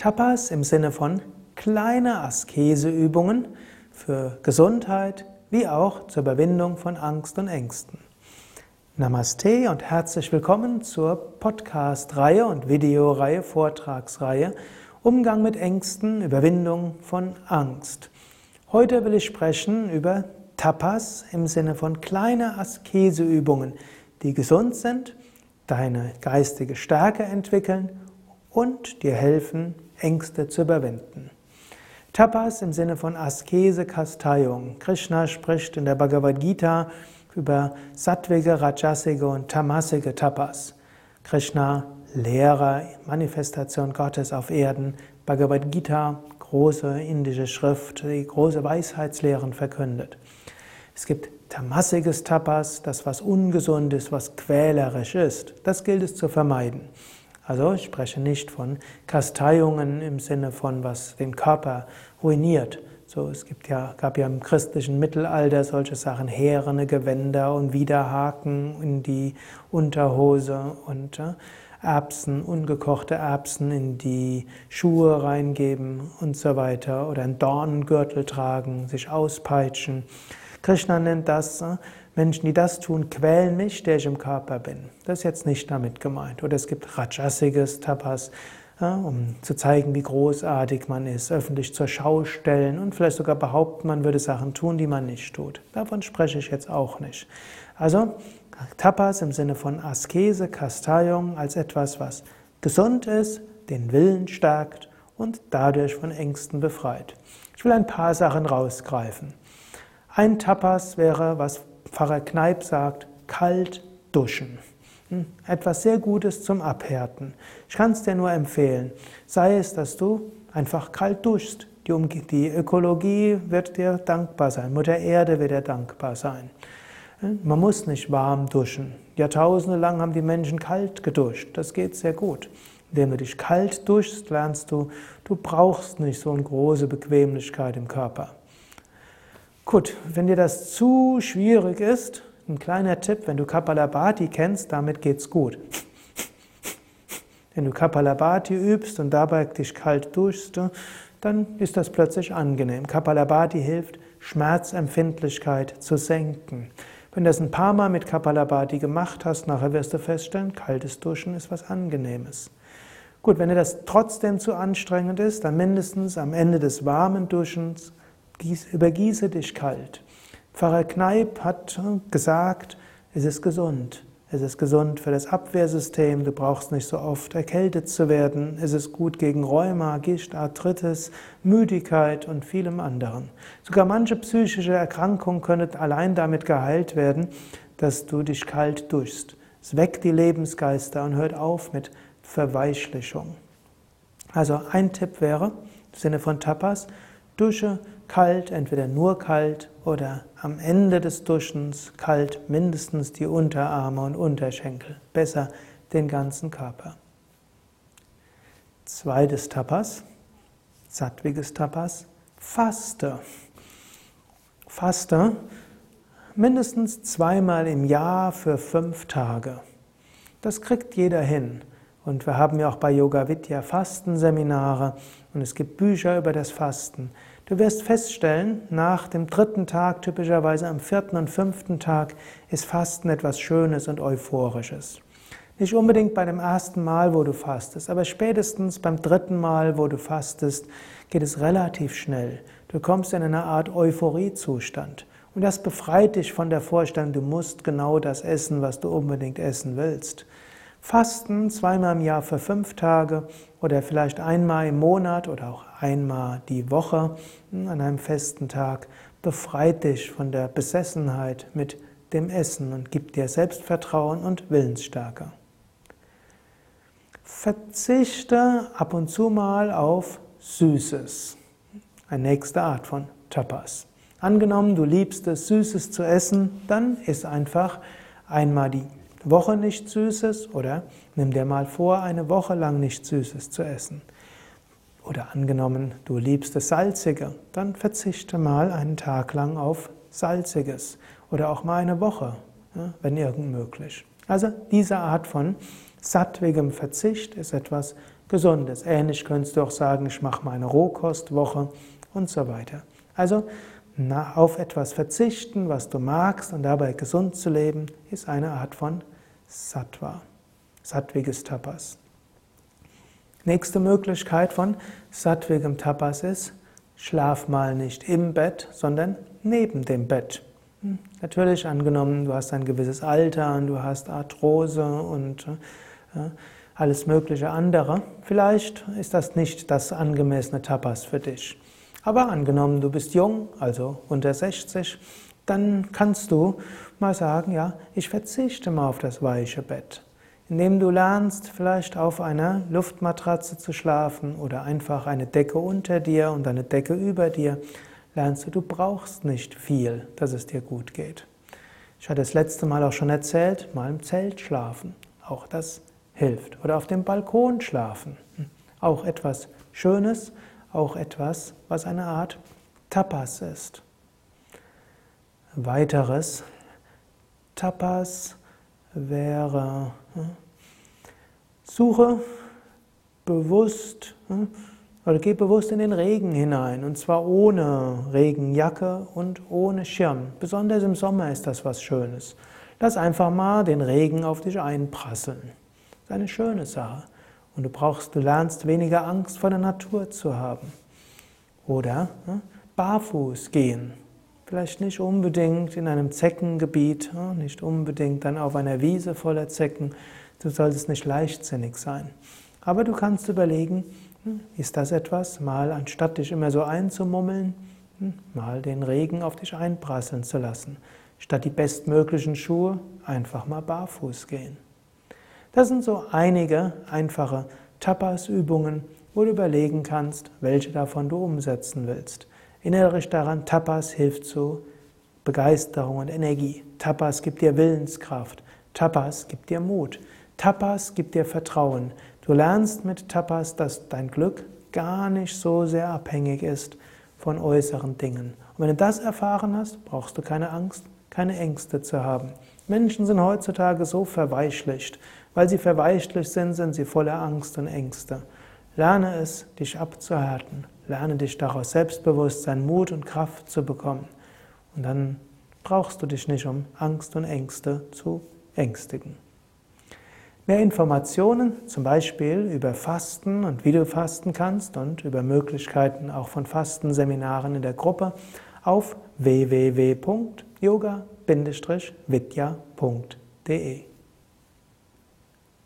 Tapas im Sinne von kleine Askeseübungen für Gesundheit wie auch zur Überwindung von Angst und Ängsten. Namaste und herzlich willkommen zur Podcast-Reihe und Videoreihe, Vortragsreihe Umgang mit Ängsten, Überwindung von Angst. Heute will ich sprechen über Tapas im Sinne von kleine Askeseübungen, die gesund sind, deine geistige Stärke entwickeln und dir helfen, Ängste zu überwinden. Tapas im Sinne von Askese, Kasteiung. Krishna spricht in der Bhagavad Gita über sattwige, rajasige und tamasige Tapas. Krishna, Lehrer, Manifestation Gottes auf Erden. Bhagavad Gita, große indische Schrift, die große Weisheitslehren verkündet. Es gibt tamasiges Tapas, das was ungesund ist, was quälerisch ist. Das gilt es zu vermeiden. Also ich spreche nicht von Kasteiungen im Sinne von, was den Körper ruiniert. So, es gibt ja, gab ja im christlichen Mittelalter solche Sachen, härene Gewänder und Widerhaken in die Unterhose und äh, Erbsen, ungekochte Erbsen in die Schuhe reingeben und so weiter oder einen Dornengürtel tragen, sich auspeitschen. Krishna nennt das äh, Menschen, die das tun, quälen mich, der ich im Körper bin. Das ist jetzt nicht damit gemeint. Oder es gibt Rajasiges Tapas, ja, um zu zeigen, wie großartig man ist, öffentlich zur Schau stellen und vielleicht sogar behaupten, man würde Sachen tun, die man nicht tut. Davon spreche ich jetzt auch nicht. Also Tapas im Sinne von Askese, Kasteiung als etwas, was gesund ist, den Willen stärkt und dadurch von Ängsten befreit. Ich will ein paar Sachen rausgreifen. Ein Tapas wäre, was Pfarrer Kneip sagt, kalt duschen. Hm, etwas sehr Gutes zum Abhärten. Ich kann es dir nur empfehlen. Sei es, dass du einfach kalt duschst. Die, die Ökologie wird dir dankbar sein. Mutter Erde wird dir dankbar sein. Hm, man muss nicht warm duschen. Jahrtausende lang haben die Menschen kalt geduscht. Das geht sehr gut. Indem du dich kalt duschst, lernst du, du brauchst nicht so eine große Bequemlichkeit im Körper. Gut, wenn dir das zu schwierig ist, ein kleiner Tipp, wenn du Kapalabhati kennst, damit geht's gut. Wenn du Kapalabhati übst und dabei dich kalt duschst, dann ist das plötzlich angenehm. Kapalabhati hilft, Schmerzempfindlichkeit zu senken. Wenn du das ein paar Mal mit Kapalabhati gemacht hast, nachher wirst du feststellen, kaltes Duschen ist was Angenehmes. Gut, wenn dir das trotzdem zu anstrengend ist, dann mindestens am Ende des warmen Duschens übergieße dich kalt. Pfarrer Kneip hat gesagt, es ist gesund. Es ist gesund für das Abwehrsystem, du brauchst nicht so oft erkältet zu werden. Es ist gut gegen Rheuma, Gicht, Arthritis, Müdigkeit und vielem anderen. Sogar manche psychische Erkrankungen können allein damit geheilt werden, dass du dich kalt duschst. Es weckt die Lebensgeister und hört auf mit Verweichlichung. Also ein Tipp wäre, im Sinne von Tapas, dusche kalt, entweder nur kalt oder am Ende des Duschens kalt mindestens die Unterarme und Unterschenkel, besser den ganzen Körper. Zweites Tapas, sattwiges Tapas, Faste. Faste mindestens zweimal im Jahr für fünf Tage. Das kriegt jeder hin. Und wir haben ja auch bei Yoga Vidya Fastenseminare und es gibt Bücher über das Fasten. Du wirst feststellen, nach dem dritten Tag, typischerweise am vierten und fünften Tag, ist Fasten etwas Schönes und Euphorisches. Nicht unbedingt bei dem ersten Mal, wo du fastest, aber spätestens beim dritten Mal, wo du fastest, geht es relativ schnell. Du kommst in eine Art Euphoriezustand. Und das befreit dich von der Vorstellung, du musst genau das essen, was du unbedingt essen willst. Fasten zweimal im Jahr für fünf Tage oder vielleicht einmal im Monat oder auch einmal die Woche hm, an einem festen Tag befreit dich von der Besessenheit mit dem Essen und gibt dir Selbstvertrauen und Willensstärke. Verzichte ab und zu mal auf Süßes. Eine nächste Art von Tapas. Angenommen, du liebst es, Süßes zu essen, dann isst einfach einmal die Woche nichts Süßes oder nimm dir mal vor, eine Woche lang nichts Süßes zu essen. Oder angenommen, du liebst das Salzige, dann verzichte mal einen Tag lang auf Salziges oder auch mal eine Woche, wenn irgend möglich. Also diese Art von sattwigem Verzicht ist etwas Gesundes. Ähnlich könntest du auch sagen, ich mache meine Rohkostwoche und so weiter. Also auf etwas verzichten, was du magst und dabei gesund zu leben, ist eine Art von Sattva, sattwiges Tapas. Nächste Möglichkeit von sattwigem Tapas ist, schlaf mal nicht im Bett, sondern neben dem Bett. Hm, natürlich angenommen, du hast ein gewisses Alter und du hast Arthrose und äh, alles mögliche andere. Vielleicht ist das nicht das angemessene Tapas für dich. Aber angenommen, du bist jung, also unter 60, dann kannst du mal sagen, ja, ich verzichte mal auf das weiche Bett. Indem du lernst, vielleicht auf einer Luftmatratze zu schlafen oder einfach eine Decke unter dir und eine Decke über dir, lernst du, du brauchst nicht viel, dass es dir gut geht. Ich hatte das letzte Mal auch schon erzählt, mal im Zelt schlafen. Auch das hilft. Oder auf dem Balkon schlafen. Auch etwas Schönes, auch etwas, was eine Art Tapas ist. Weiteres Tapas wäre, hm, suche bewusst hm, oder geh bewusst in den Regen hinein und zwar ohne Regenjacke und ohne Schirm. Besonders im Sommer ist das was Schönes. Lass einfach mal den Regen auf dich einprasseln. Das ist eine schöne Sache. Und du brauchst, du lernst weniger Angst vor der Natur zu haben. Oder ne, barfuß gehen. Vielleicht nicht unbedingt in einem Zeckengebiet, nicht unbedingt dann auf einer Wiese voller Zecken. Du solltest nicht leichtsinnig sein. Aber du kannst überlegen, hm, ist das etwas, mal anstatt dich immer so einzumummeln, hm, mal den Regen auf dich einprasseln zu lassen. Statt die bestmöglichen Schuhe einfach mal barfuß gehen. Das sind so einige einfache Tapas-Übungen, wo du überlegen kannst, welche davon du umsetzen willst. Erinnere dich daran, Tapas hilft zu Begeisterung und Energie. Tapas gibt dir Willenskraft. Tapas gibt dir Mut. Tapas gibt dir Vertrauen. Du lernst mit Tapas, dass dein Glück gar nicht so sehr abhängig ist von äußeren Dingen. Und wenn du das erfahren hast, brauchst du keine Angst, keine Ängste zu haben. Menschen sind heutzutage so verweichlicht. Weil sie verweichlicht sind, sind sie voller Angst und Ängste. Lerne es, dich abzuhärten. Lerne dich daraus Selbstbewusstsein, Mut und Kraft zu bekommen. Und dann brauchst du dich nicht um Angst und Ängste zu ängstigen. Mehr Informationen, zum Beispiel über Fasten und wie du fasten kannst und über Möglichkeiten auch von Fastenseminaren in der Gruppe auf www.yoga-vidya.de